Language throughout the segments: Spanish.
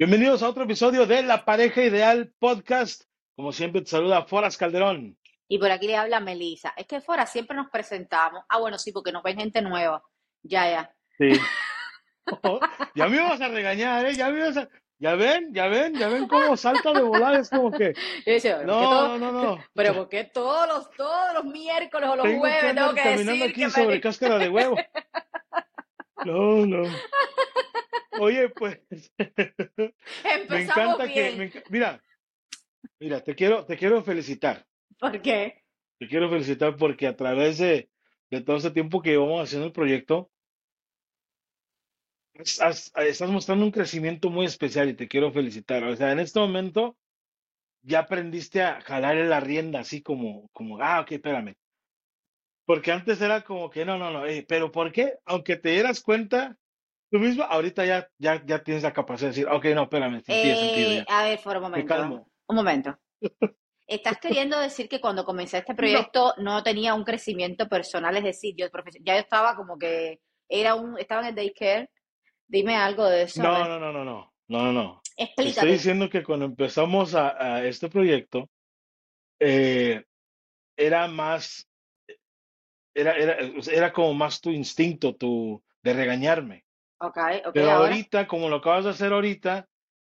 Bienvenidos a otro episodio de La Pareja Ideal Podcast. Como siempre, te saluda Foras Calderón. Y por aquí le habla Melissa. Es que fuera siempre nos presentamos. Ah, bueno, sí, porque nos ven gente nueva. Ya, ya. Sí. Oh, ya me vas a regañar, ¿eh? Ya me vas a... Ya ven, ya ven, ya ven cómo salta de volar. Es como que... Yo decía, ¿por qué No, todo- no, no, no. Pero ¿por qué todos los, todos los miércoles o los Tengo que jueves tengo que caminando decir aquí que me- sobre cáscara de huevo. No, no. Oye, pues... Me empezamos encanta que... me Mira, mira, te quiero, te quiero felicitar. ¿Por qué? Te quiero felicitar porque a través de, de todo este tiempo que llevamos haciendo el proyecto, estás mostrando un crecimiento muy especial y te quiero felicitar. O sea, en este momento ya aprendiste a jalarle la rienda, así como, como, ah, ok, espérame. Porque antes era como que no, no, no, eh, pero ¿por qué? Aunque te dieras cuenta tú mismo, ahorita ya, ya, ya tienes la capacidad de decir, ok, no, espérame, sentido Eh, ya. a ver, por un Me momento. Un momento. ¿Estás queriendo decir que cuando comencé este proyecto no tenía un crecimiento personal? Es decir, yo ya yo estaba como que era un, estaba en el daycare. Dime algo de eso. No, no, no, no, no, no, no, no. Te Estoy Explícate. diciendo que cuando empezamos a, a este proyecto, eh, era más, era, era, sea, era como más tu instinto, tu, de regañarme. Ok, ok, Pero ahora. ahorita, como lo acabas de hacer ahorita,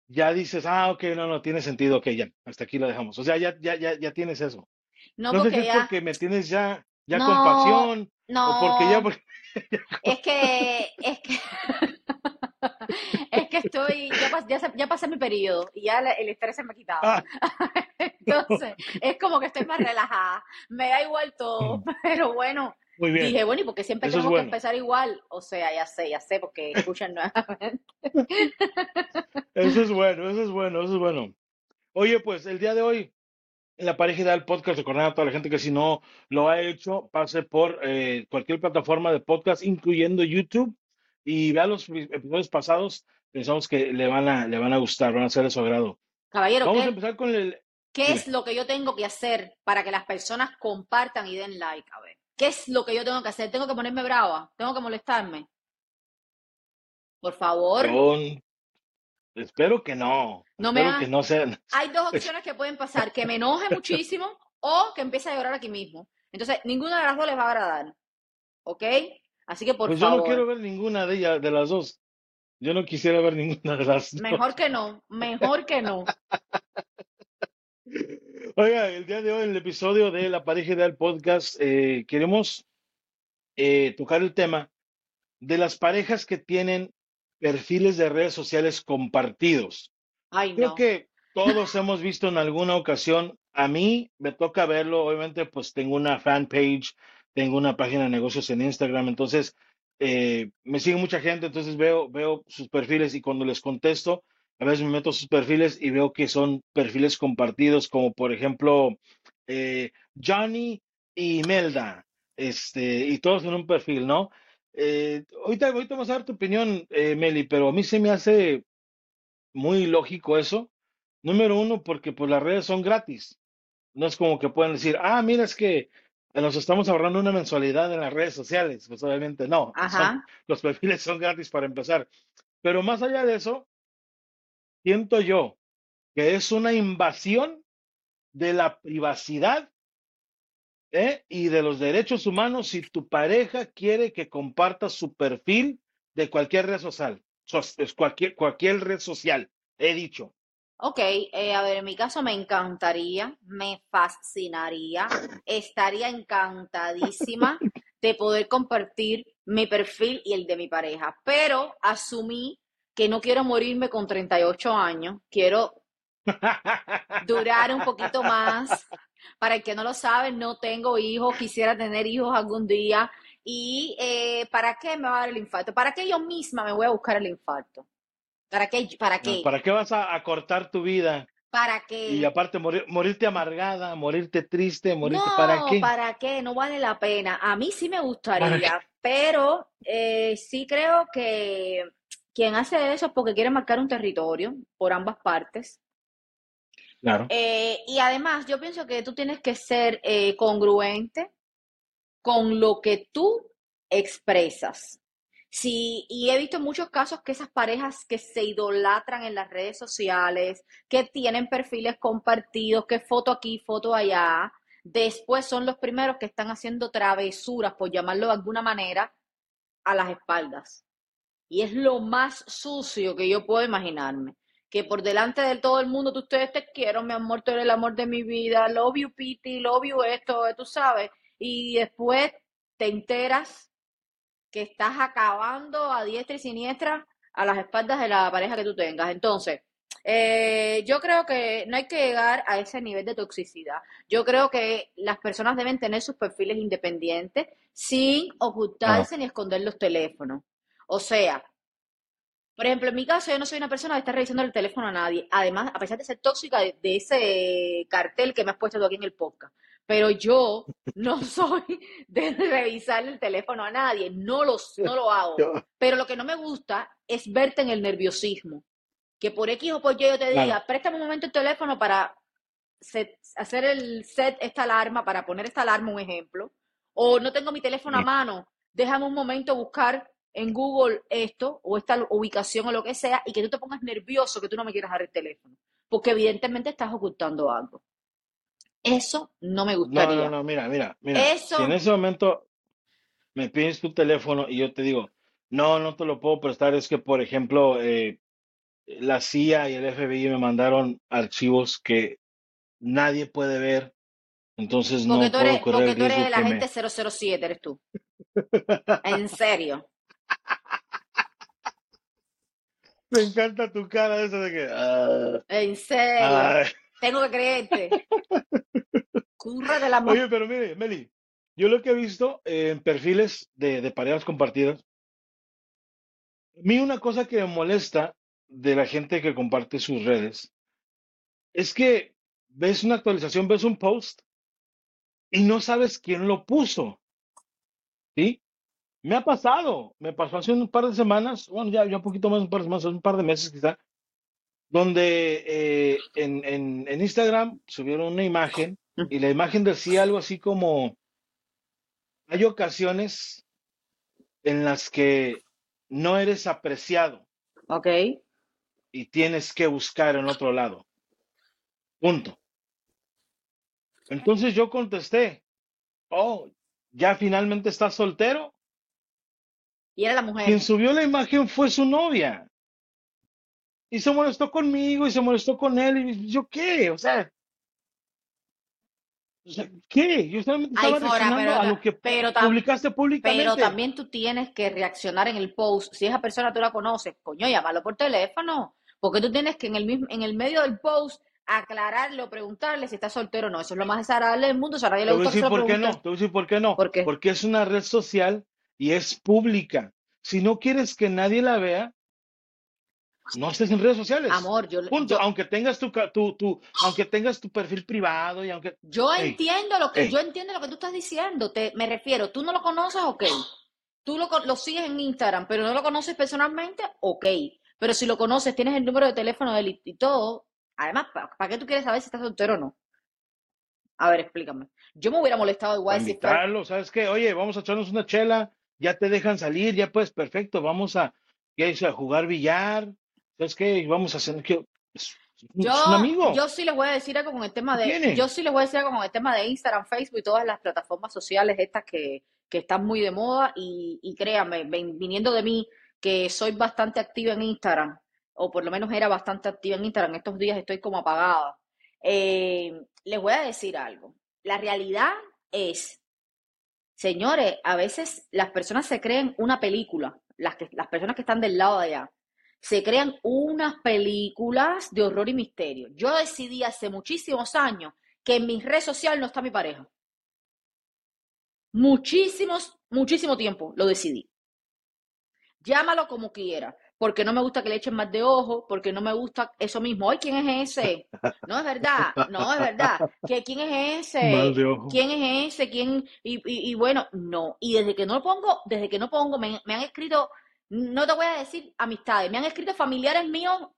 ya dices, ah, ok, no, no, tiene sentido, ok, ya, hasta aquí lo dejamos. O sea, ya, ya, ya, ya tienes eso. No, No sé si porque es ya. porque me tienes ya, ya No, compasión, no. o porque ya, porque- Es que, es que, es que estoy, ya, ya, ya pasé mi periodo y ya el estrés se me ha quitado. Ah. Entonces, es como que estoy más relajada. Me da igual todo, pero bueno, muy bien. dije, bueno, ¿y porque siempre Eso es tenemos que bueno. empezar igual? O sea, ya sé, ya sé, porque escuchan nuevamente. Eso es bueno, eso es bueno, eso es bueno. Oye, pues el día de hoy, en la pareja ideal podcast, recordar a toda la gente que si no lo ha hecho, pase por eh, cualquier plataforma de podcast, incluyendo YouTube, y vea los episodios pasados. Pensamos que le van a, le van a gustar, van a ser de su agrado. Caballero, Vamos a ¿qué, empezar con el. qué es lo que yo tengo que hacer para que las personas compartan y den like? A ver, ¿qué es lo que yo tengo que hacer? ¿Tengo que ponerme brava? ¿Tengo que molestarme? Por favor. Yo espero que no. No me que no sea. Hay dos opciones que pueden pasar, que me enoje muchísimo o que empiece a llorar aquí mismo. Entonces, ninguna de las dos les va a agradar. ¿Ok? Así que por Pues yo favor, no quiero ver ninguna de ellas, de las dos. Yo no quisiera ver ninguna de las dos. mejor que no, mejor que no. Oiga, el día de hoy, en el episodio de La Pareja Ideal Podcast, eh, queremos eh, tocar el tema de las parejas que tienen perfiles de redes sociales compartidos. Ay, Creo no. que todos hemos visto en alguna ocasión, a mí me toca verlo, obviamente pues tengo una fanpage, tengo una página de negocios en Instagram, entonces eh, me sigue mucha gente, entonces veo, veo sus perfiles y cuando les contesto, a veces me meto a sus perfiles y veo que son perfiles compartidos, como por ejemplo eh, Johnny y Melda, este, y todos en un perfil, ¿no? Eh, ahorita, ahorita vamos a dar tu opinión, eh, Meli, pero a mí se me hace muy lógico eso. Número uno, porque pues las redes son gratis. No es como que puedan decir, ah, mira, es que nos estamos ahorrando una mensualidad en las redes sociales. Pues obviamente no. Son, los perfiles son gratis para empezar. Pero más allá de eso, siento yo que es una invasión de la privacidad ¿eh? y de los derechos humanos si tu pareja quiere que compartas su perfil de cualquier red social. Cualquier red social, he dicho. Ok, eh, a ver, en mi caso me encantaría, me fascinaría, estaría encantadísima de poder compartir mi perfil y el de mi pareja, pero asumí que no quiero morirme con 38 años, quiero durar un poquito más. Para el que no lo sabe, no tengo hijos, quisiera tener hijos algún día. ¿Y eh, para qué me va a dar el infarto? ¿Para qué yo misma me voy a buscar el infarto? ¿Para qué? ¿Para qué? ¿Para qué vas a, cortar tu vida? ¿Para qué? Y aparte morir, morirte amargada, morirte triste, morirte, No, ¿para qué? ¿para qué? No vale la pena. A mí sí me ¿Para gustaría, pero eh, sí creo que quien hace eso es porque quiere marcar un territorio por ambas partes. Claro. Eh, y además, yo pienso que tú tienes que ser eh, congruente con lo que tú expresas. Sí, y he visto muchos casos que esas parejas que se idolatran en las redes sociales, que tienen perfiles compartidos, que foto aquí, foto allá, después son los primeros que están haciendo travesuras, por llamarlo de alguna manera, a las espaldas. Y es lo más sucio que yo puedo imaginarme. Que por delante de todo el mundo, tú ustedes te quiero, mi amor, tú eres el amor de mi vida, love you, Piti, love you esto, tú sabes. Y después te enteras que estás acabando a diestra y siniestra a las espaldas de la pareja que tú tengas. Entonces, eh, yo creo que no hay que llegar a ese nivel de toxicidad. Yo creo que las personas deben tener sus perfiles independientes sin ocultarse ni esconder los teléfonos. O sea, por ejemplo, en mi caso, yo no soy una persona que está revisando el teléfono a nadie. Además, a pesar de ser tóxica de, de ese cartel que me has puesto tú aquí en el podcast pero yo no soy de revisar el teléfono a nadie, no lo, no lo hago. Pero lo que no me gusta es verte en el nerviosismo. Que por X o por Y yo te diga, préstame un momento el teléfono para hacer el set, esta alarma, para poner esta alarma, un ejemplo. O no tengo mi teléfono a mano, déjame un momento buscar en Google esto o esta ubicación o lo que sea y que tú te pongas nervioso que tú no me quieras dar el teléfono. Porque evidentemente estás ocultando algo. Eso no me gustaría. No, no, no, mira, mira, mira. Si en ese momento me pides tu teléfono y yo te digo, no, no te lo puedo prestar, es que, por ejemplo, eh, la CIA y el FBI me mandaron archivos que nadie puede ver, entonces no porque tú eres, puedo Porque tú eres el agente 007, eres tú. en serio. Me encanta tu cara esa de que... Ah, en serio. Tengo que creerte. Curra de la Oye, pero mire, Meli, yo lo que he visto en perfiles de, de parejas compartidas, a mí una cosa que me molesta de la gente que comparte sus redes es que ves una actualización, ves un post y no sabes quién lo puso. ¿Sí? Me ha pasado, me pasó hace un par de semanas, bueno, ya, ya un poquito más, un par de semanas, un par de meses quizá, donde eh, en, en, Instagram subieron una imagen y la imagen decía algo así como, hay ocasiones en las que no eres apreciado. Ok. Y tienes que buscar en otro lado. Punto. Entonces yo contesté, oh, ya finalmente estás soltero. Y era la mujer. Quien subió la imagen fue su novia y se molestó conmigo y se molestó con él. Y yo, ¿qué? O sea, ¿qué? Yo solamente estaba reaccionando a lo que publicaste públicamente. Pero también tú tienes que reaccionar en el post. Si esa persona tú la conoces, coño, llámalo por teléfono. Porque tú tienes que en el, mismo, en el medio del post aclararle o preguntarle si está soltero o no. Eso es lo más desagradable del mundo. O sea, nadie le gusta Te voy a decir por qué no. Te voy a decir por qué no. Porque es una red social y es pública. Si no quieres que nadie la vea, no estés en redes sociales. Amor, yo, Punto. aunque tengas tu, tu, tu, aunque tengas tu perfil privado y aunque. Yo entiendo lo que, yo entiendo lo que tú estás diciendo. Te, me refiero, tú no lo conoces, ok. Tú lo, lo sigues en Instagram, pero no lo conoces personalmente, ok. Pero si lo conoces, tienes el número de teléfono de él y todo. Además, ¿para, qué tú quieres saber si estás soltero o no? A ver, explícame. Yo me hubiera molestado igual si fuera... ¿sabes qué? Oye, vamos a echarnos una chela, ya te dejan salir, ya pues perfecto, vamos a, a jugar billar, es que vamos a hacer que yo, un amigo. Yo sí les voy a decir algo con el tema de, yo sí les voy a decir algo con el tema de Instagram, Facebook y todas las plataformas sociales estas que, que están muy de moda y, y créanme, viniendo de mí, que soy bastante activa en Instagram, o por lo menos era bastante activa en Instagram, estos días estoy como apagada. Eh, les voy a decir algo. La realidad es, señores, a veces las personas se creen una película, las, que, las personas que están del lado de allá se crean unas películas de horror y misterio. Yo decidí hace muchísimos años que en mi red social no está mi pareja. Muchísimos, muchísimo tiempo lo decidí. Llámalo como quiera, porque no me gusta que le echen más de ojo, porque no me gusta eso mismo. Ay, ¿quién es ese? No es verdad, no es verdad. ¿Quién es ese? ¿Quién es ese? ¿Quién? Y, bueno, no. Y desde que no lo pongo, desde que no pongo, me han escrito no te voy a decir amistades, me han escrito familiares míos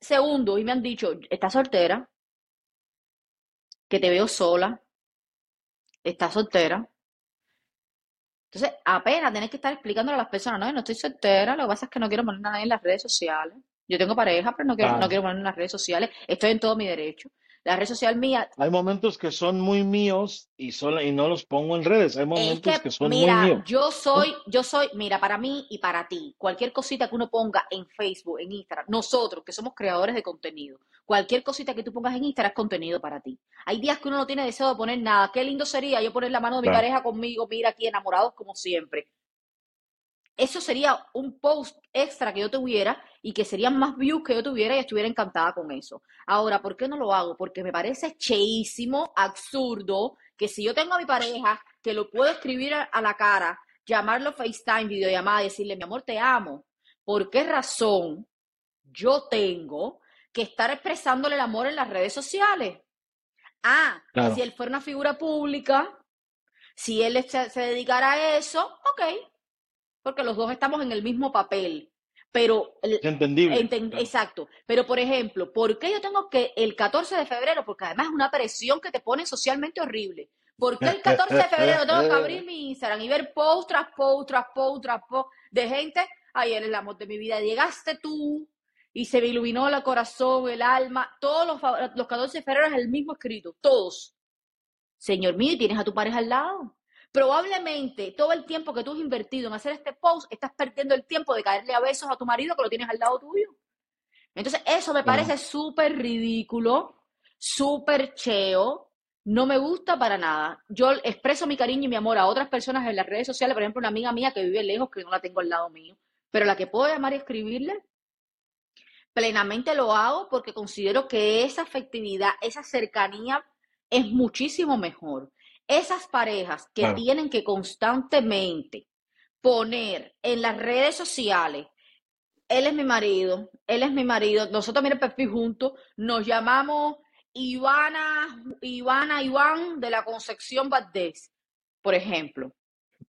segundos y me han dicho, estás soltera, que te veo sola, estás soltera. Entonces, apenas tienes que estar explicándole a las personas, no, yo no estoy soltera, lo que pasa es que no quiero poner nada en las redes sociales. Yo tengo pareja, pero no quiero, no quiero poner en las redes sociales. Estoy en todo mi derecho. La red social mía Hay momentos que son muy míos y, solo, y no los pongo en redes. Hay Es momentos que, que son muy mira, míos. yo soy, yo soy, mira, para mí y para ti, cualquier cosita que uno ponga en Facebook, en Instagram, nosotros que somos creadores de contenido, cualquier cosita que tú pongas en Instagram es contenido para ti. Hay días que uno no tiene deseo de poner nada. Qué lindo sería yo poner la mano de mi Claro. pareja conmigo, mira aquí enamorados como siempre. Eso sería un post extra que yo tuviera y que serían más views que yo tuviera y estuviera encantada con eso. Ahora, ¿por qué no lo hago? Porque me parece cheísimo, absurdo, que si yo tengo a mi pareja, que lo puedo escribir a, a la cara, llamarlo FaceTime, videollamada, decirle, mi amor, te amo. ¿Por qué razón yo tengo que estar expresándole el amor en las redes sociales? Ah, Claro. si él fuera una figura pública, si él se, se dedicara a eso, ok, porque los dos estamos en el mismo papel. Pero entendible. Enten- Claro. Exacto. Pero, por ejemplo, ¿por qué yo tengo que el 14 de febrero? Porque además es una presión que te pone socialmente horrible. ¿Por qué el 14 de febrero tengo que abrir mi Instagram y ver post tras post tras post tras post de gente? Ay, él es el amor de mi vida. Llegaste tú y se me iluminó el corazón, el alma. Todos los, los 14 de febrero es el mismo escrito. Todos. Señor mío, y tienes a tu pareja al lado. Probablemente todo el tiempo que tú has invertido en hacer este post, estás perdiendo el tiempo de caerle a besos a tu marido que lo tienes al lado tuyo. Entonces, eso me parece súper ridículo, súper cheo, no me gusta para nada. Yo expreso mi cariño y mi amor a otras personas en las redes sociales, por ejemplo, una amiga mía que vive lejos, que no la tengo al lado mío, pero la que puedo llamar y escribirle, plenamente lo hago porque considero que esa afectividad, esa cercanía es muchísimo mejor. Esas parejas que Claro. tienen que constantemente poner en las redes sociales, él es mi marido, él es mi marido, nosotros mira el perfil juntos, nos llamamos Ivana, Ivana, Iván de la Concepción Valdés, por ejemplo.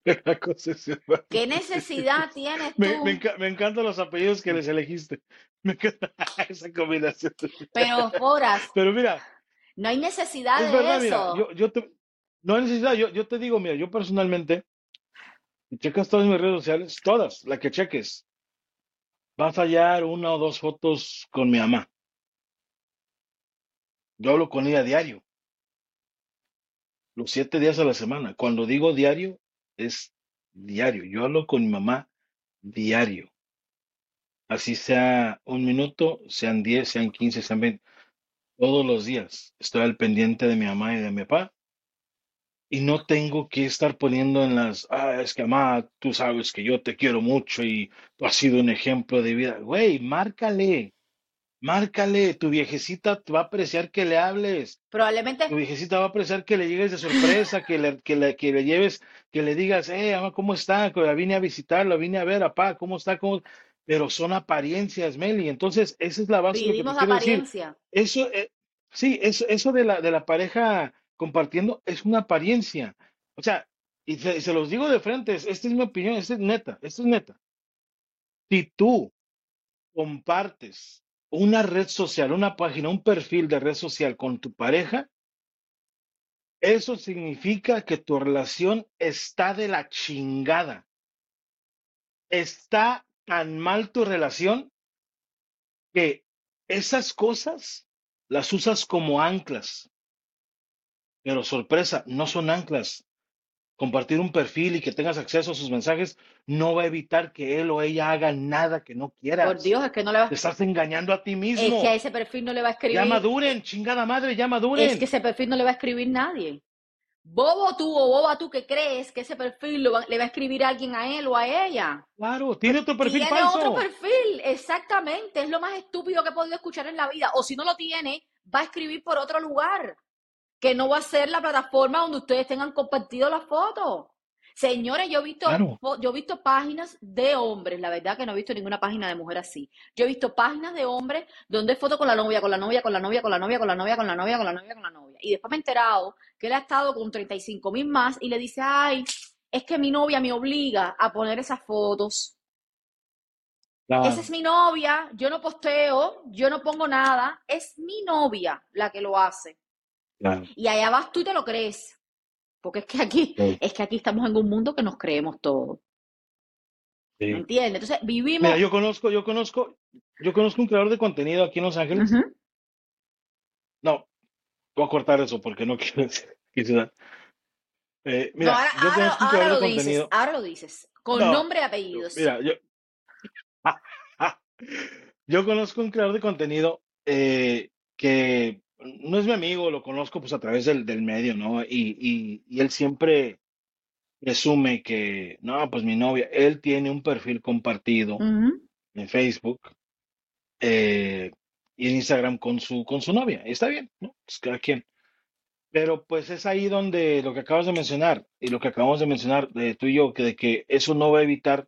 La concesión. ¿Qué necesidad tienes tú? me, enca- me encantan los apellidos que les elegiste. Me encanta esa combinación. Pero, Foras, Pero mira, no hay necesidad es de verdad, mira, eso. yo, yo te, no hay necesidad, yo, yo te digo, mira, yo personalmente, si checas todas mis redes sociales, todas, la que cheques, vas a hallar una o dos fotos con mi mamá. Yo hablo con ella diario, los siete días a la semana. Cuando digo diario, es diario. Yo hablo con mi mamá diario. Así sea un minuto, sean 10, sean 15, sean 20, todos los días. Estoy al pendiente de mi mamá y de mi papá. Y no tengo que estar poniendo en las, ah, es que mamá, tú sabes que yo te quiero mucho y tú has sido un ejemplo de vida. Güey, márcale, márcale. Tu viejecita va a apreciar que le hables. Probablemente, Tu viejecita va a apreciar que le llegues de sorpresa, que le, que le, que le lleves, que le digas, eh, mamá, ¿cómo está? Que la vine a visitar, la vine a ver, papá, ¿cómo está? ¿Cómo? Pero son apariencias, Meli. Entonces, esa es la base de lo que te vivimos de decir. apariencia. Eso, eh, sí, eso, eso de la, de la pareja compartiendo es una apariencia. O sea, y se, los digo de frente, es- esta es mi opinión, esta es neta, esta es neta. Si tú compartes una red social, una página, un perfil de red social con tu pareja, eso significa que tu relación está de la chingada. Está tan mal tu relación que esas cosas las usas como anclas. Pero sorpresa, no son anclas. Compartir un perfil y que tengas acceso a sus mensajes no va a evitar que él o ella haga nada que no Por quieras. Dios, es que no le va Te estás engañando a ti es mismo. que a ese perfil no le va a Ya escribir, maduren, chingada madre, ya es que maduren. ese perfil no le va a escribir nadie. Bobo tú o boba tú que crees que ese perfil lo va- le va a escribir alguien a él o a ella. Claro, tiene otro perfil Tiene otro falso. perfil, exactamente. Es lo más estúpido que he podido escuchar en la vida. O si no lo tiene, va a escribir por otro lugar, que no va a ser la plataforma donde ustedes tengan compartido la foto. Señores, yo he visto, Claro. yo he visto páginas de hombres, la verdad que no he visto ninguna página de mujer así. Yo he visto páginas de hombres donde hay foto con la novia, con la novia, con la novia, con la novia, con la novia, con la novia, con la novia, con la novia. Y después me he enterado que él ha estado con 35 mil más y le dice, ay, es que mi novia me obliga a poner esas fotos. Esa es mi novia, yo no posteo, yo no pongo nada, es mi novia la que lo hace. Claro. Y allá vas tú y te lo crees. Porque es que aquí, Sí. es que aquí estamos en un mundo que nos creemos todo. ¿Me Sí. entiendes? Entonces, vivimos. Mira, yo conozco, yo conozco, yo conozco un creador de contenido aquí en Los Ángeles. No, voy a cortar eso porque no quiero decir. Eh, No, mira, ahora, yo ahora, conozco un ahora creador lo de dices, contenido. ahora lo dices, con No, nombre y apellidos. mira, yo, yo conozco un creador de contenido eh, que no es mi amigo, lo conozco pues a través del, del medio, ¿no? Y, y, y él siempre presume que, no, pues mi novia, él tiene un perfil compartido en Facebook eh, y en Instagram con su, con su novia. Y está bien, ¿no? Pues cada quien. Pero pues es ahí donde lo que acabas de mencionar y lo que acabamos de mencionar de tú y yo, que de que eso no va a evitar.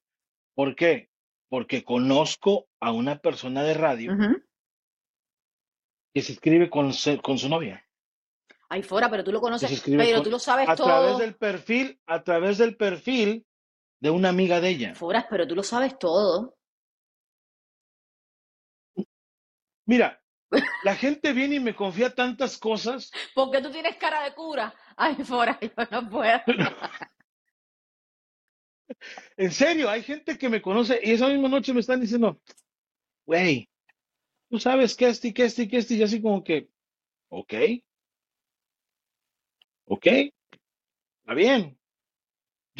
¿Por qué? Porque conozco a una persona de radio. Que se escribe con, con su novia, Ahí fuera, pero tú lo conoces, pero con- tú lo sabes a través todo. del perfil, a través del perfil de una amiga de ella. Fuera, pero tú lo sabes todo. Mira, la gente viene y me confía tantas cosas. Porque tú tienes cara de cura. Ay, fuera, yo no puedo. En serio, hay gente que me conoce y esa misma noche me están diciendo, güey, tú sabes que este que este que este, y así como que, ok, ok, está bien.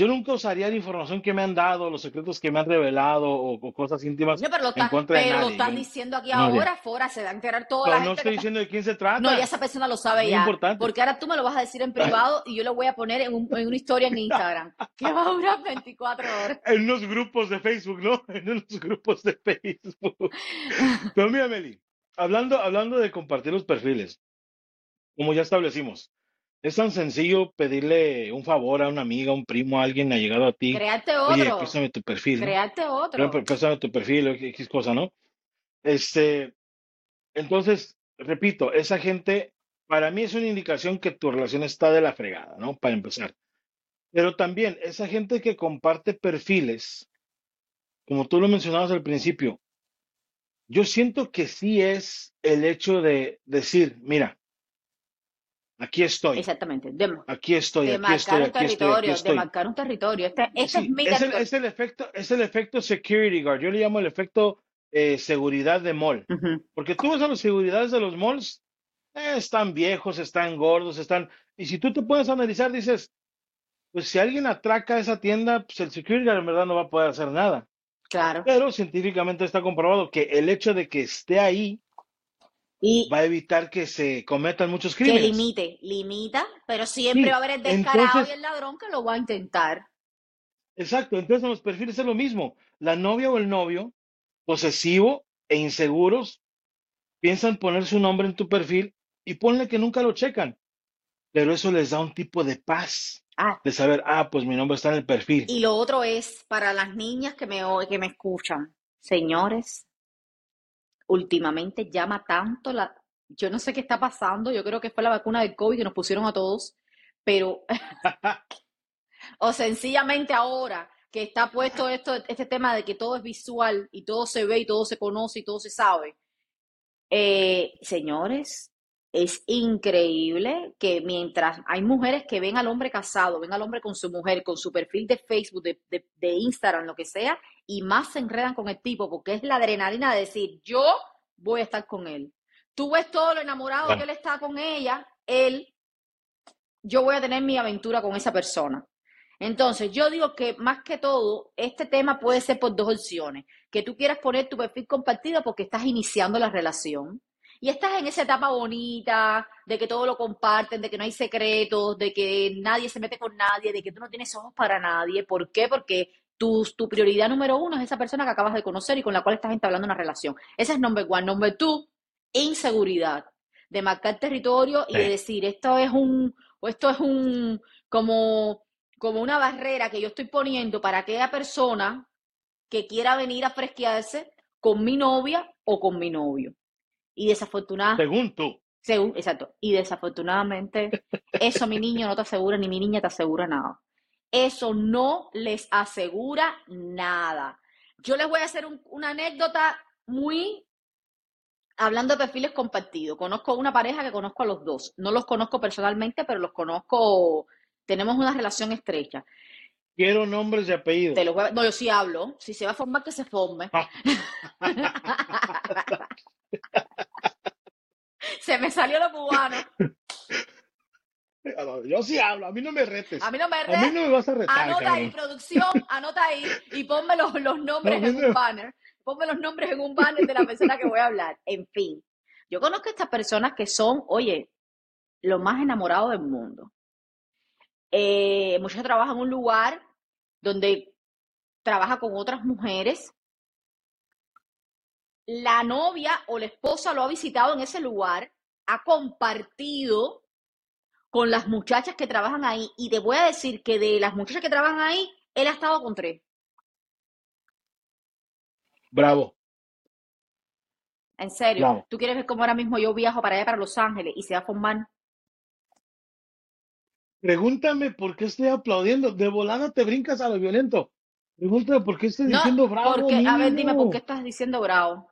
Yo nunca usaría la información que me han dado, los secretos que me han revelado o, o cosas íntimas No, pero lo en estás, contra de pero lo nadie. estás Yo diciendo aquí no ahora, fuera, se va a enterar toda Pero la no gente estoy está. diciendo de quién se No, trata. ya esa persona lo sabe Muy ya. importante. Porque ahora tú me lo vas a decir en privado y yo lo voy a poner en, un- en una historia en Instagram. Que va a durar 24 horas. En unos grupos de Facebook, ¿no? En unos grupos de Facebook. Pero mira, Meli, hablando, hablando de compartir los perfiles, como ya establecimos, es tan sencillo pedirle un favor a una amiga, un primo, a alguien ha llegado a ti. Crearte Oye, otro. préstame tu perfil, Pré- otro. pré- Préstame tu perfil, X cosa, ¿no? Este, entonces, repito, esa gente, para mí es una indicación que tu relación está de la fregada, ¿no? Para empezar. Pero también, esa gente que comparte perfiles, como tú lo mencionabas al principio, yo siento que sí es el hecho de decir, mira, aquí estoy, Exactamente. De, aquí estoy, de aquí marcar estoy, un aquí estoy, aquí territorio, de marcar un territorio. Este, este es Sí, mi es el, territorio. es el efecto, es el efecto security guard. Yo le llamo el efecto eh, seguridad de mall. Porque tú ves a los seguridades de los malls, eh, están viejos, están gordos, están. Y si tú te puedes analizar, dices, pues si alguien atraca esa tienda, pues el security guard en verdad no va a poder hacer nada. Claro. Pero científicamente está comprobado que el hecho de que esté ahí Y va a evitar que se cometan muchos que crímenes. limite, limita, pero siempre Sí, va a haber el descarado entonces- y el ladrón que lo va a intentar. Exacto, entonces en los perfiles es lo mismo. La novia o el novio, posesivo e inseguros, piensan poner su nombre en tu perfil y ponle que nunca lo checan. Pero eso les da un tipo de paz, Ah, de saber, ah, pues mi nombre está en el perfil. y lo otro es para las niñas que me, que me escuchan, señores, últimamente llama tanto la... Yo no sé qué está pasando, yo creo que fue la vacuna del COVID que nos pusieron a todos, pero o sencillamente ahora que está puesto esto, este tema de que todo es visual y todo se ve y todo se conoce y todo se sabe. Eh, señores, es increíble que mientras hay mujeres que ven al hombre casado, ven al hombre con su mujer, con su perfil de Facebook, de, de, de Instagram, lo que sea, y más se enredan con el tipo, porque es la adrenalina de decir, yo voy a estar con él. Tú ves todo lo enamorado que él está con ella, él, yo voy a tener mi aventura con esa persona. Entonces, yo digo que más que todo, este tema puede ser por dos opciones. Que tú quieras poner tu perfil compartido porque estás iniciando la relación y estás en esa etapa bonita de que todo lo comparten, de que no hay secretos, de que nadie se mete con nadie, de que tú no tienes ojos para nadie. ¿Por qué? Porque tu, tu prioridad número uno es esa persona que acabas de conocer y con la cual estás entablando una relación. Ese es number one. Number two, inseguridad. De marcar territorio y de decir, esto es un, o esto es un, como, como una barrera que yo estoy poniendo para aquella persona que quiera venir a fresquearse con mi novia o con mi novio. Y desafortunadamente, Según tú. según, exacto, y desafortunadamente, eso mi niño no te asegura, ni mi niña te asegura nada. Eso no les asegura nada. Yo les voy a hacer un- una anécdota muy hablando de perfiles compartidos. Conozco una pareja que conozco a los dos. No los conozco personalmente, pero los conozco tenemos una relación estrecha. Quiero nombres y apellidos. Te lo voy a- No, yo sí hablo. Si se va a formar, que se forme. Se me salió lo cubano. Yo sí hablo, a mí no me retes. A mí no me A mí no me vas a retar, Anota ahí, producción, anota ahí y ponme los, los nombres No, en un banner. Ponme los nombres en un banner de la persona que voy a hablar. En fin, yo conozco a estas personas que son, oye, lo más enamorados del mundo. Eh, muchos trabajan en un lugar donde trabaja con otras mujeres. La novia o la esposa lo ha visitado en ese lugar, ha compartido con las muchachas que trabajan ahí y te voy a decir que de las muchachas que trabajan ahí, él ha estado con tres. Bravo. En serio, tú quieres ver cómo ahora mismo yo viajo para allá, para Los Ángeles, y se va a formar. Pregúntame por qué estoy aplaudiendo. De volada te brincas a lo violento. Pregúntame por qué estoy No, diciendo bravo. porque, a ver, dime. ¿por qué estás diciendo bravo?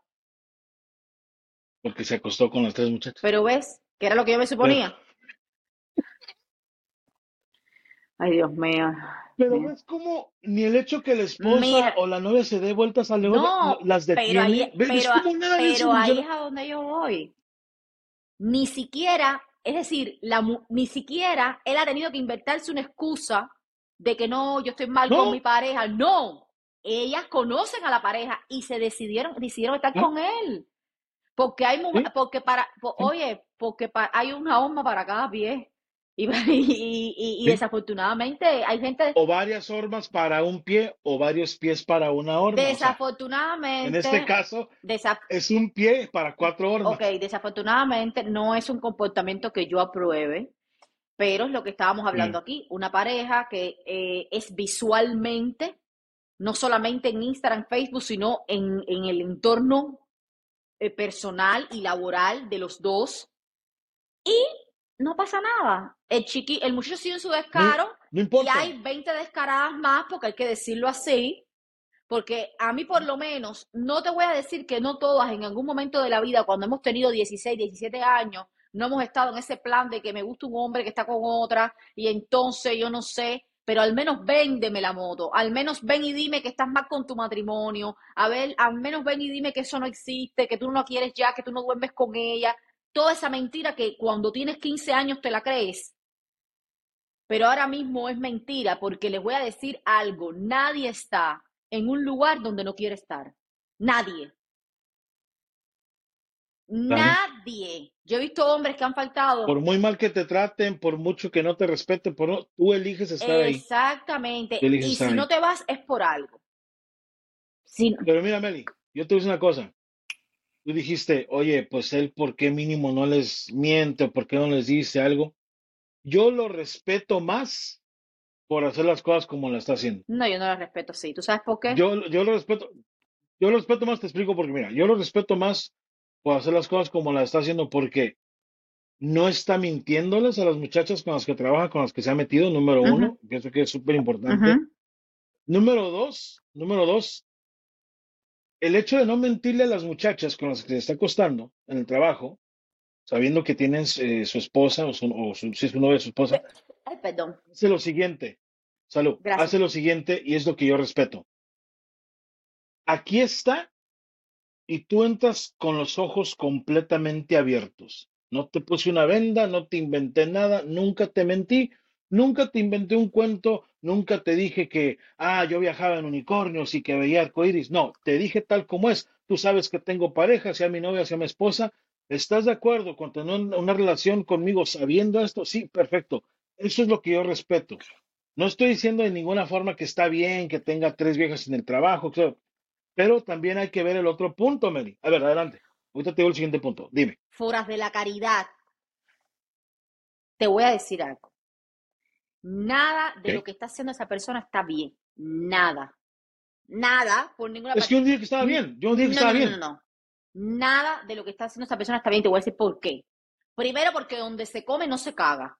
Porque se acostó con las tres muchachas. Pero ves, que era lo que yo me suponía. Ay, Dios mío. Pero Mira. ves cómo ni el hecho que la esposa Mira. o la novia se dé vueltas al No, las pero detiene. ahí, ¿Ves? Es pero, como nada eso pero ahí funciona. es a donde yo voy. Ni siquiera, es decir, la, ni siquiera él ha tenido que inventarse una excusa de que no, yo estoy mal No. con mi pareja. No, ellas conocen a la pareja y se decidieron, decidieron estar ¿Ah? con él. Porque hay Sí. porque para, po- Sí. oye, porque pa- hay una horma para cada pie. Y, y, y- y Sí. desafortunadamente hay gente, O varias hormas para un pie o varios pies para una horma. O sea, desafortunadamente, en este caso es un pie para cuatro hormas. Ok, desafortunadamente no es un comportamiento que yo apruebe, pero es lo que estábamos hablando aquí, una pareja que eh, es visualmente, no solamente en Instagram, Facebook, sino en, en el entorno eh, personal y laboral de los dos, y no pasa nada. El chiqui, el muchacho sigue en su descaro, No y importa. hay 20 descaradas más, porque hay que decirlo así, porque a mí por lo menos, no te voy a decir que no todas en algún momento de la vida, cuando hemos tenido 16, 17 años, no hemos estado en ese plan de que me gusta un hombre que está con otra y entonces yo no sé, pero al menos véndeme la moto, al menos ven y dime que estás mal con tu matrimonio, a ver, al menos ven y dime que eso no existe, que tú no quieres ya, que tú no duermes con ella, toda esa mentira que cuando tienes 15 años te la crees. Pero ahora mismo es mentira porque les voy a decir algo, nadie está en un lugar donde no quiere estar. Nadie. Nadie. Yo he visto hombres que han faltado. Por muy mal que te traten, por mucho que no te respeten, por no- tú eliges estar ahí. Exactamente. Tú eliges Y si ahí. no te vas es por algo. Si no- Pero mira, Meli, yo te voy a decir una cosa. Tú dijiste, oye, pues él, ¿por qué mínimo no les miente o por qué no les dice algo? Yo lo respeto más por hacer las cosas como las está haciendo. no, yo no la respeto así. ¿Tú sabes por qué? Yo, yo lo respeto, yo lo respeto más, te explico porque, mira, yo lo respeto más por hacer las cosas como las está haciendo porque no está mintiéndoles a las muchachas con las que trabaja, con las que se ha metido, número uno, pienso que es súper importante. Número dos, número dos, el hecho de no mentirle a las muchachas con las que se está acostando en el trabajo, sabiendo que tienen eh, su esposa o, su, o su- si es su novia, su esposa, Ay, perdón. hace lo siguiente, salud, Gracias. hace lo siguiente y es lo que yo respeto. Aquí está y tú entras con los ojos completamente abiertos. No te puse una venda, no te inventé nada, nunca te mentí, nunca te inventé un cuento, nunca te dije que, ah, yo viajaba en unicornios y que veía arcoíris. No, te dije tal como es. Tú sabes que tengo pareja, sea mi novia, sea mi esposa. ¿Estás de acuerdo con tener una relación conmigo sabiendo esto? Sí, perfecto. Eso es lo que yo respeto. No estoy diciendo de ninguna forma que está bien que tenga tres viejas en el trabajo, claro, pero también hay que ver el otro punto, Meli. A ver, adelante. Ahorita te digo el siguiente punto. Dime. Foras de la caridad. Te voy a decir algo. Nada de lo que está haciendo esa persona está bien. Nada. Nada por ninguna Es que yo no dije que estaba bien. Yo no dije que No, estaba no, no, bien. no, no. Nada de lo que está haciendo esta persona está bien. Te voy a decir por qué. Primero, porque donde se come no se caga.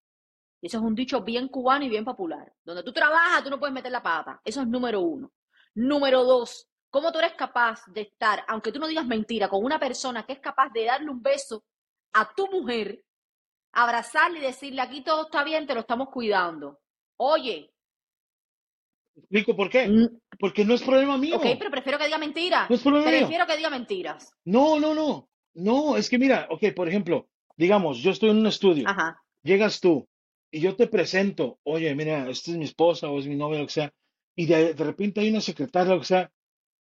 Y eso es un dicho bien cubano y bien popular. Donde tú trabajas, tú no puedes meter la pata. Eso es número uno. Número dos, ¿cómo tú eres capaz de estar, aunque tú no digas mentira, con una persona que es capaz de darle un beso a tu mujer, abrazarle y decirle, aquí todo está bien, te lo estamos cuidando? Oye, ¿Explico por qué? mm, Porque no es problema mío. ok, pero prefiero que diga mentiras. No es problema mío. Prefiero que diga mentiras. No, no, no. No, es que mira, ok, por ejemplo, digamos, yo estoy en un estudio, Ajá. llegas tú y yo te presento, oye, mira, esta es mi esposa o es mi novia, que sea, y de, de repente hay una secretaria, que sea.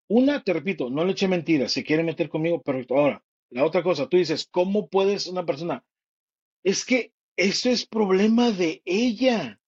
Una, te repito, no le eché mentiras, se quiere meter conmigo, perfecto. Ahora, la otra cosa, tú dices, ¿cómo puedes una persona? Es que eso es problema de ella.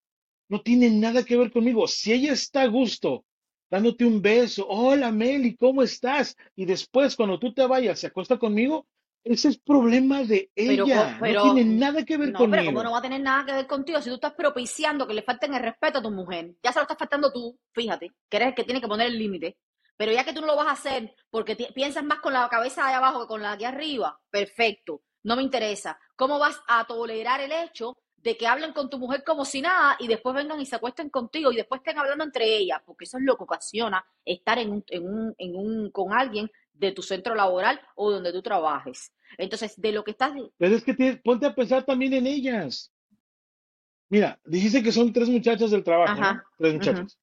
No tiene nada que ver conmigo. Si ella está a gusto dándote un beso, hola Meli, ¿cómo estás? Y después, cuando tú te vayas, se acuesta conmigo, ese es problema de Pero, ella. No pero, tiene nada que ver no, pero ¿cómo no conmigo. va a tener nada que ver contigo si tú estás propiciando que le falten el respeto a tu mujer? Ya se lo estás faltando tú, fíjate, que eres el que tiene que poner el límite. Pero ya que tú no lo vas a hacer porque piensas más con la cabeza de abajo que con la de arriba, perfecto, no me interesa. ¿Cómo vas a tolerar el hecho de que hablen con tu mujer como si nada y después vengan y se acuesten contigo y después estén hablando entre ellas? Porque eso es lo que ocasiona estar en un, en un, en un, con alguien de tu centro laboral o donde tú trabajes. Entonces, de lo que estás Pero es que tienes- ponte a pensar también en ellas. Mira, dijiste que son tres muchachas del trabajo, ¿no? Tres muchachas.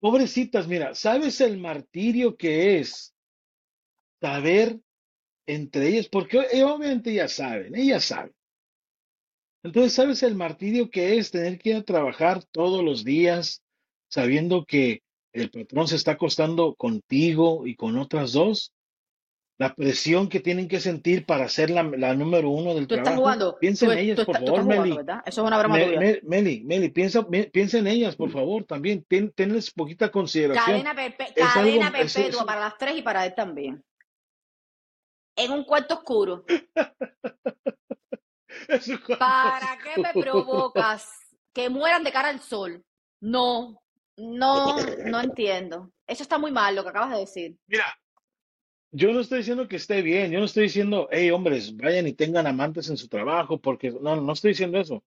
Pobrecitas, mira, ¿sabes el martirio que es saber entre ellas? Porque o- obviamente ellas saben, ellas saben. Entonces, ¿sabes el martirio que es tener que ir a trabajar todos los días sabiendo que el patrón se está acostando contigo y con otras dos? La presión que tienen que sentir para ser la, la número uno del Tú estás trabajo. jugando, Piensa tú, en ellas, tú por tú favor, jugando, Meli. ¿verdad? Eso es una broma Me- tuya. me- Meli, Meli, piensa, me- piensa en ellas, por favor, también. Ten- tenles poquita consideración. Cadena, perpe- Es algo, cadena es, perpetua es- para las tres y para él también. En un cuarto oscuro. cuarto ¿Para qué me provocas que mueran de cara al sol? No, no, no entiendo. Eso está muy mal lo que acabas de decir. Mira, yo no estoy diciendo que esté bien, yo no estoy diciendo, hey, hombres, vayan y tengan amantes en su trabajo, porque no, no estoy diciendo eso.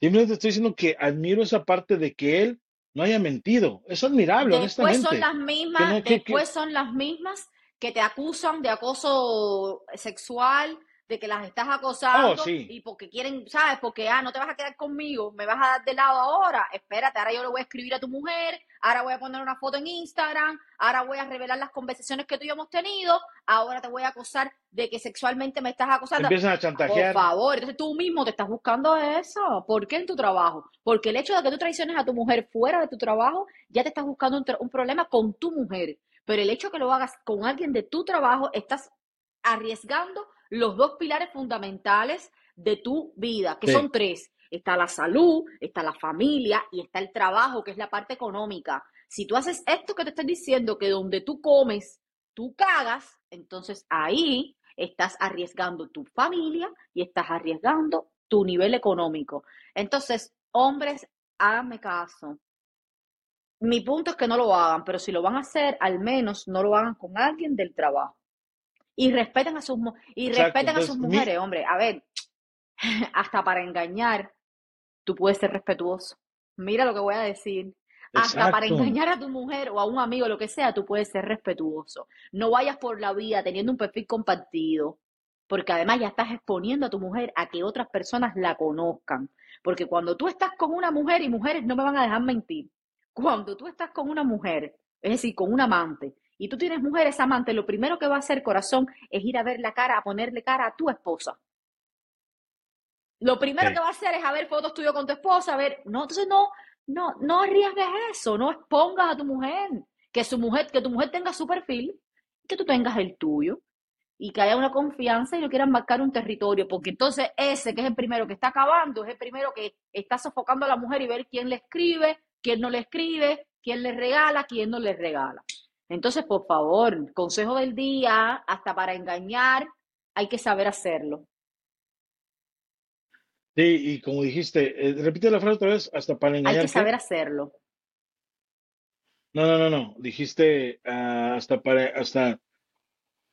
Simplemente estoy diciendo que admiro esa parte de que él no haya mentido. Es admirable, Después son honestamente. las Que mismas, no, que, que, después son las mismas que te acusan de acoso sexual, de que las estás oh, acosando sí, y porque quieren, ¿sabes? Porque, ah, no te vas a quedar conmigo, me vas a dar de lado ahora. Espérate, ahora yo le voy a escribir a tu mujer, ahora voy a poner una foto en Instagram, ahora voy a revelar las conversaciones que tú y yo hemos tenido, ahora te voy a acosar de que sexualmente me estás acosando. empiezan a Por chantajear. favor, entonces tú mismo te estás buscando eso. ¿Por qué en tu trabajo? Porque el hecho de que tú traiciones a tu mujer fuera de tu trabajo, ya te estás buscando un, un problema con tu mujer. Pero el hecho de que lo hagas con alguien de tu trabajo, estás arriesgando los dos pilares fundamentales de tu vida, que Sí, son tres. Está la salud, está la familia y está el trabajo, que es la parte económica. Si tú haces esto que te estoy diciendo, que donde tú comes, tú cagas, entonces ahí estás arriesgando tu familia y estás arriesgando tu nivel económico. Entonces, hombres, háganme caso. Mi punto es que no lo hagan, pero si lo van a hacer, al menos no lo hagan con alguien del trabajo. Y respeten a sus, y exacto. a sus mi, mujeres, hombre. A ver, hasta para engañar, tú puedes ser respetuoso. Mira lo que voy a decir. Hasta para engañar a tu mujer o a un amigo, lo que sea, tú puedes ser respetuoso. No vayas por la vida teniendo un perfil compartido, porque además ya estás exponiendo a tu mujer a que otras personas la conozcan. Porque cuando tú estás con una mujer, y mujeres no me van a dejar mentir, cuando tú estás con una mujer, es decir, con un amante, y tú tienes mujer, esa amante, lo primero que va a hacer corazón es ir a ver la cara, a ponerle cara a tu esposa. Lo primero Sí. que va a hacer es a ver fotos tuyas con tu esposa, a ver, no, entonces no, no, no arriesgues eso, no expongas a tu mujer, que su mujer, que tu mujer tenga su perfil, que tú tengas el tuyo, y que haya una confianza y no quieran marcar un territorio, porque entonces ese que es el primero que está acabando, es el primero que está sofocando a la mujer y ver quién le escribe, quién no le escribe, quién le regala, quién no le regala. Entonces, por favor, consejo del día, hasta para engañar, hay que saber hacerlo. Sí, y como dijiste, eh, repite la frase otra vez, hasta para Hay engañar, que ¿qué? saber hacerlo. No, no, no, no. Dijiste ah, hasta para, hasta,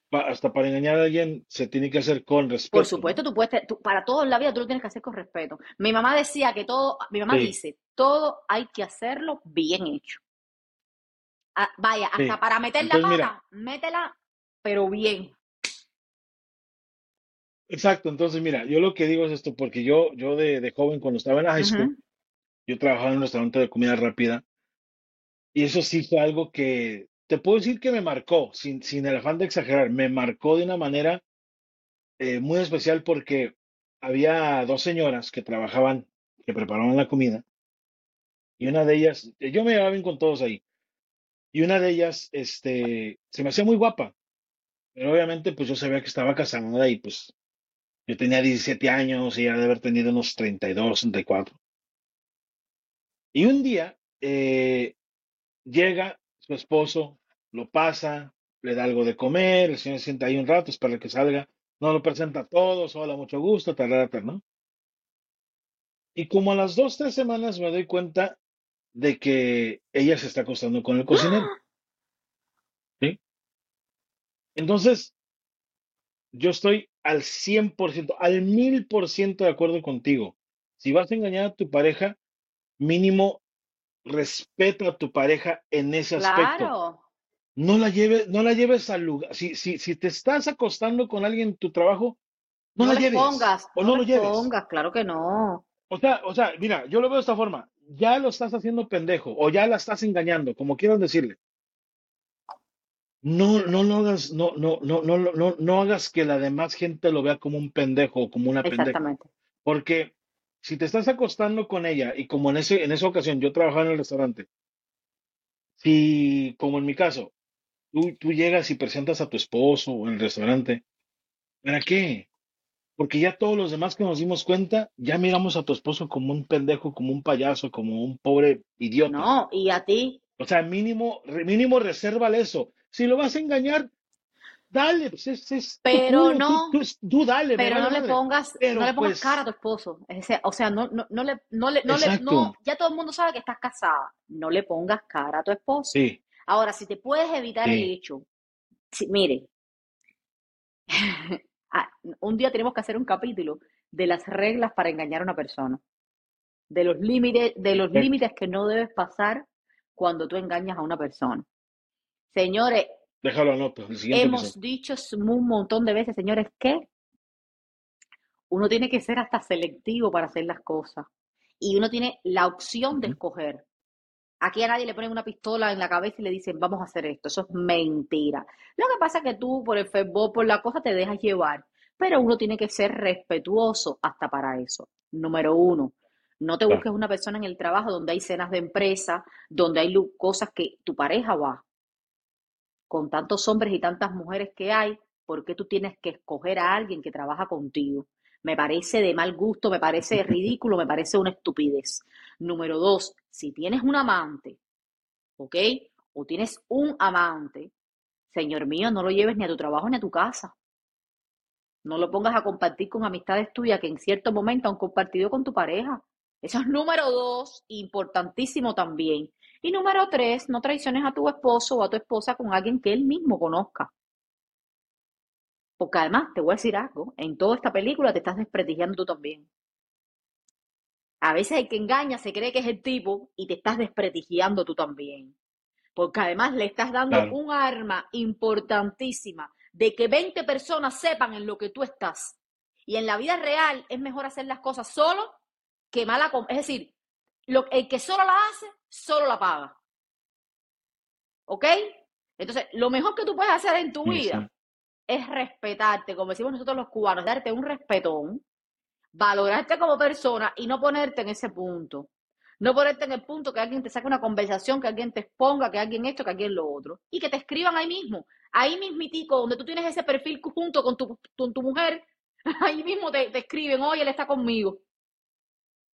pa- hasta para engañar a alguien se tiene que hacer con Por respeto, supuesto, ¿no? tú puedes, tú- para todo en la vida tú lo tienes que hacer con respeto. Mi mamá decía que todo, mi mamá Sí, dice, todo hay que hacerlo bien hecho. Ah, vaya, hasta para meter la mira, pata, métela, pero bien. exacto. Entonces, mira, yo lo que digo es esto, porque yo, yo de, de joven, cuando estaba en la high school. Yo trabajaba en un restaurante de comida rápida y eso sí fue algo que te puedo decir que me marcó, sin, sin el afán de exagerar, me marcó de una manera eh, muy especial porque había dos señoras que trabajaban, que preparaban la comida y una de ellas, yo me llevaba bien con todos ahí, y una de ellas, este, se me hacía muy guapa, pero obviamente pues yo sabía que estaba casada y pues yo tenía 17 años y ella de haber tenido unos 32, 34. Y un día eh, llega su esposo, lo pasa, le da algo de comer, el señor se sienta ahí un rato, espera que salga, no lo presenta a todos, hola, mucho gusto, tal, tal, ¿no? Y como a las dos, tres semanas me doy cuenta de que ella se está acostando con el cocinero, ¿sí? Entonces, yo estoy al 100%, al 1000% de acuerdo contigo. Si vas a engañar a tu pareja, mínimo respeta a tu pareja en ese aspecto. Claro, No la lleves, no la lleves al lugar. Si, si, si te estás acostando con alguien en tu trabajo, no no la lleves pongas, o no no lo lleves. pongas, claro que no. O sea, o sea, mira, yo lo veo de esta forma. Ya lo estás haciendo pendejo o ya la estás engañando, como quieran decirle. No, no lo hagas, no, no, no, no, no, no, hagas que la demás gente lo vea como un pendejo o como una pendeja. Exactamente. Porque si te estás acostando con ella y como en ese, en esa ocasión yo trabajaba en el restaurante, si, como en mi caso, tú, tú llegas y presentas a tu esposo en el restaurante, ¿para qué? Porque ya todos los demás que nos dimos cuenta, ya miramos a tu esposo como un pendejo, como un payaso, como un pobre idiota. No, y a ti, O sea, mínimo, mínimo resérvale eso. Si lo vas a engañar, dale, pues es, es pero tú, no, tú, tú dale, pero no le pongas, no Pero le pongas cara a pues, tu esposo. O sea, no, no, no le, no le, no le, no, ya todo el mundo sabe que estás casada. No le pongas cara a tu esposo. sí, Ahora, si te puedes evitar el hecho, si- mire, ah, un día tenemos que hacer un capítulo de las reglas para engañar a una persona, de los límites, de los límites que no debes pasar cuando tú engañas a una persona. Señores, Déjalo anoto, hemos episodio. dicho un montón de veces, señores, que uno tiene que ser hasta selectivo para hacer las cosas y uno tiene la opción de escoger. Aquí a nadie le ponen una pistola en la cabeza y le dicen, vamos a hacer esto. Eso es mentira. Lo que pasa es que tú, por el fervor, por la cosa, te dejas llevar. Pero uno tiene que ser respetuoso hasta para eso. Número uno, no te busques una persona en el trabajo donde hay cenas de empresa, donde hay cosas que tu pareja va. Con tantos hombres y tantas mujeres que hay, ¿por qué tú tienes que escoger a alguien que trabaja contigo? Me parece de mal gusto, me parece ridículo, me parece una estupidez. Número dos, si tienes un amante, ¿ok? O tienes un amante, señor mío, no lo lleves ni a tu trabajo ni a tu casa. No lo pongas a compartir con amistades tuyas que en cierto momento han compartido con tu pareja. Eso es número dos, importantísimo también. Y número tres, no traiciones a tu esposo o a tu esposa con alguien que él mismo conozca. Porque además, te voy a decir algo, en toda esta película te estás desprestigiando tú también. A veces el que engaña se cree que es el tipo y te estás desprestigiando tú también. Porque además le estás dando claro, un arma importantísima de que 20 personas sepan en lo que tú estás. Y en la vida real es mejor hacer las cosas solo que mala. Es decir, lo, el que solo la hace, solo la paga. ¿Ok? Entonces, lo mejor que tú puedes hacer en tu sí, vida sí, es respetarte, como decimos nosotros los cubanos, darte un respetón, valorarte como persona y no ponerte en ese punto. No ponerte en el punto que alguien te saque una conversación, que alguien te exponga, que alguien esto, que alguien lo otro. Y que te escriban ahí mismo, ahí mismitico, donde tú tienes ese perfil junto con tu, con tu mujer, ahí mismo te, te escriben, oye, él está conmigo.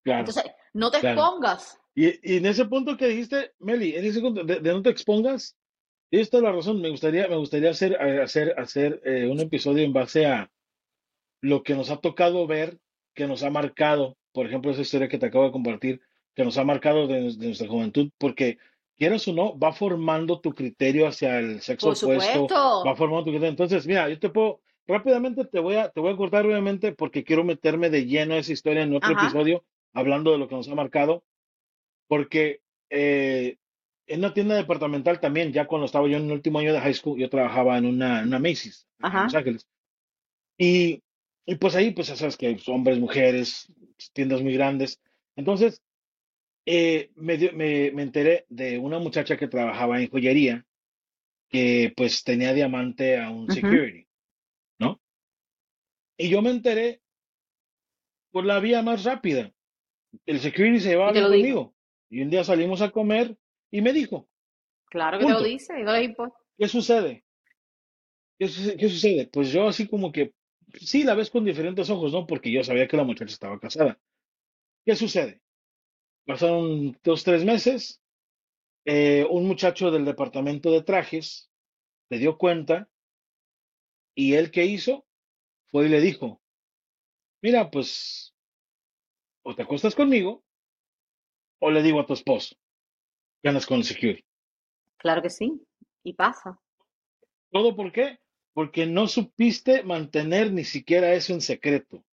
claro, Entonces, no te claro. expongas. Y, y en ese punto que dijiste, Meli, en ese punto de, de no te expongas, tienes toda la razón. Me gustaría, me gustaría hacer, eh, hacer, hacer eh, un episodio en base a lo que nos ha tocado ver, que nos ha marcado, por ejemplo, esa historia que te acabo de compartir, que nos ha marcado de, de nuestra juventud, porque quieras o no, va formando tu criterio hacia el sexo Por opuesto, va supuesto. formando tu criterio. Entonces, mira, yo te puedo, rápidamente te voy a, te voy a cortar, obviamente, porque quiero meterme de lleno a esa historia en otro Ajá. episodio, hablando de lo que nos ha marcado, porque eh, en una tienda departamental también, ya cuando estaba yo en el último año de high school, yo trabajaba en una, en una Macy's, en Los Ajá. Ángeles. Y, y pues ahí, pues ya sabes que hay hombres, mujeres, tiendas muy grandes. Entonces, eh, me, me, me enteré de una muchacha que trabajaba en joyería que pues tenía diamante a un security, ¿no? Y yo me enteré por la vía más rápida. El security se llevaba conmigo. Y un día salimos a comer y me dijo, Claro que te lo dice, y no les importa. ¿qué sucede? ¿Qué, suce- qué sucede? Pues yo así como que, sí, la ves con diferentes ojos, ¿no? Porque yo sabía que la muchacha estaba casada. ¿Qué sucede? Pasaron dos, tres meses, eh, un muchacho del departamento de trajes se dio cuenta y él qué hizo fue y le dijo, mira, pues o te acuestas conmigo o le digo a tu esposo que andas con el security. Claro que sí. Y pasa. ¿Todo por qué? Porque no supiste mantener ni siquiera eso en secreto.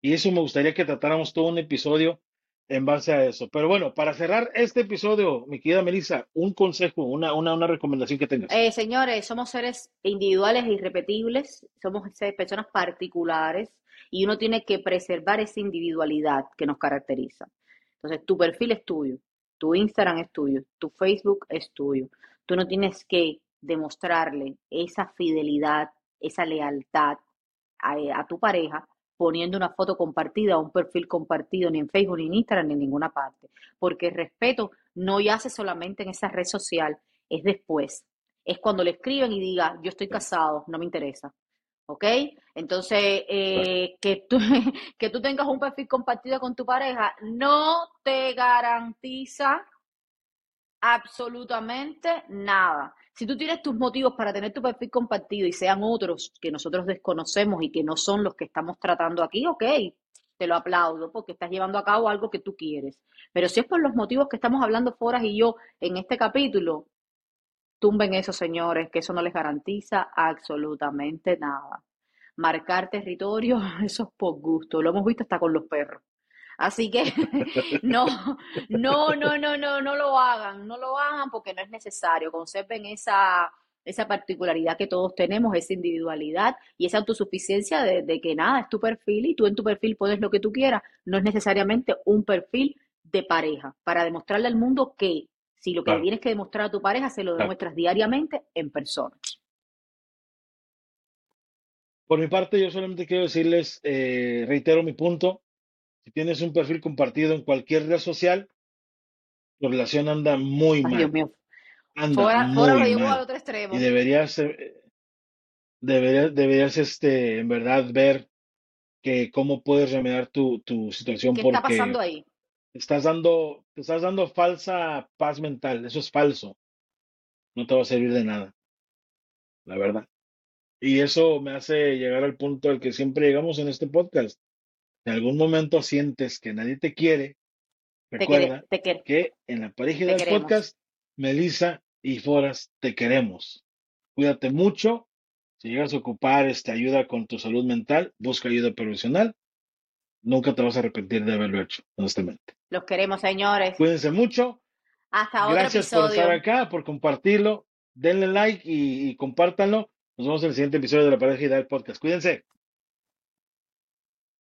Y eso me gustaría que tratáramos todo un episodio en base a eso. Pero bueno, para cerrar este episodio, mi querida Melissa, un consejo, una, una, una recomendación que tengas. Eh, señores, somos seres individuales e irrepetibles, somos personas particulares y uno tiene que preservar esa individualidad que nos caracteriza. Entonces, tu perfil es tuyo, tu Instagram es tuyo, tu Facebook es tuyo. Tú no tienes que demostrarle esa fidelidad, esa lealtad a, a tu pareja poniendo una foto compartida o un perfil compartido ni en Facebook, ni en Instagram, ni en ninguna parte. Porque el respeto no yace solamente en esa red social, es después. Es cuando le escriben y diga, yo estoy casado, no me interesa. ¿Ok? Entonces, eh, que, tú, que tú tengas un perfil compartido con tu pareja no te garantiza absolutamente nada. Si tú tienes tus motivos para tener tu perfil compartido y sean otros que nosotros desconocemos y que no son los que estamos tratando aquí, ok, te lo aplaudo porque estás llevando a cabo algo que tú quieres. Pero si es por los motivos que estamos hablando Foras y yo en este capítulo, tumben eso, señores, que eso no les garantiza absolutamente nada. Marcar territorio, eso es por gusto. Lo hemos visto hasta con los perros. Así que no, no, no, no, no, no lo hagan, no lo hagan porque no es necesario. Conserven esa, esa particularidad que todos tenemos, esa individualidad y esa autosuficiencia de, de que nada, es tu perfil y tú en tu perfil pones lo que tú quieras. No es necesariamente un perfil de pareja para demostrarle al mundo que si lo que le tienes que demostrar a tu pareja se lo claro. demuestras diariamente en persona. Por mi parte, yo solamente quiero decirles, eh, reitero mi punto, si tienes un perfil compartido en cualquier red social, tu relación anda muy Ay, Dios mal, mío, anda fuera, fuera lo muy al mal. otro Y deberías, eh, deberías, deberías, este, en verdad, ver que cómo puedes remediar tu, tu situación ¿Qué está pasando ahí? Te estás dando, te estás dando falsa paz mental. Eso es falso. No te va a servir de nada, la verdad. Y eso me hace llegar al punto al que siempre llegamos en este podcast. Si en algún momento sientes que nadie te quiere, Te, recuerda te, quer- que en la pareja te del queremos. podcast, Melissa y Foras, te queremos. Cuídate mucho. Si llegas a ocupar esta ayuda con tu salud mental, busca ayuda profesional. Nunca te vas a arrepentir de haberlo hecho, honestamente. Los queremos, señores. Cuídense mucho. Hasta otro Gracias por estar acá, por compartirlo. Denle like y, y compártanlo. Nos vemos en el siguiente episodio de la pareja ideal podcast. Cuídense.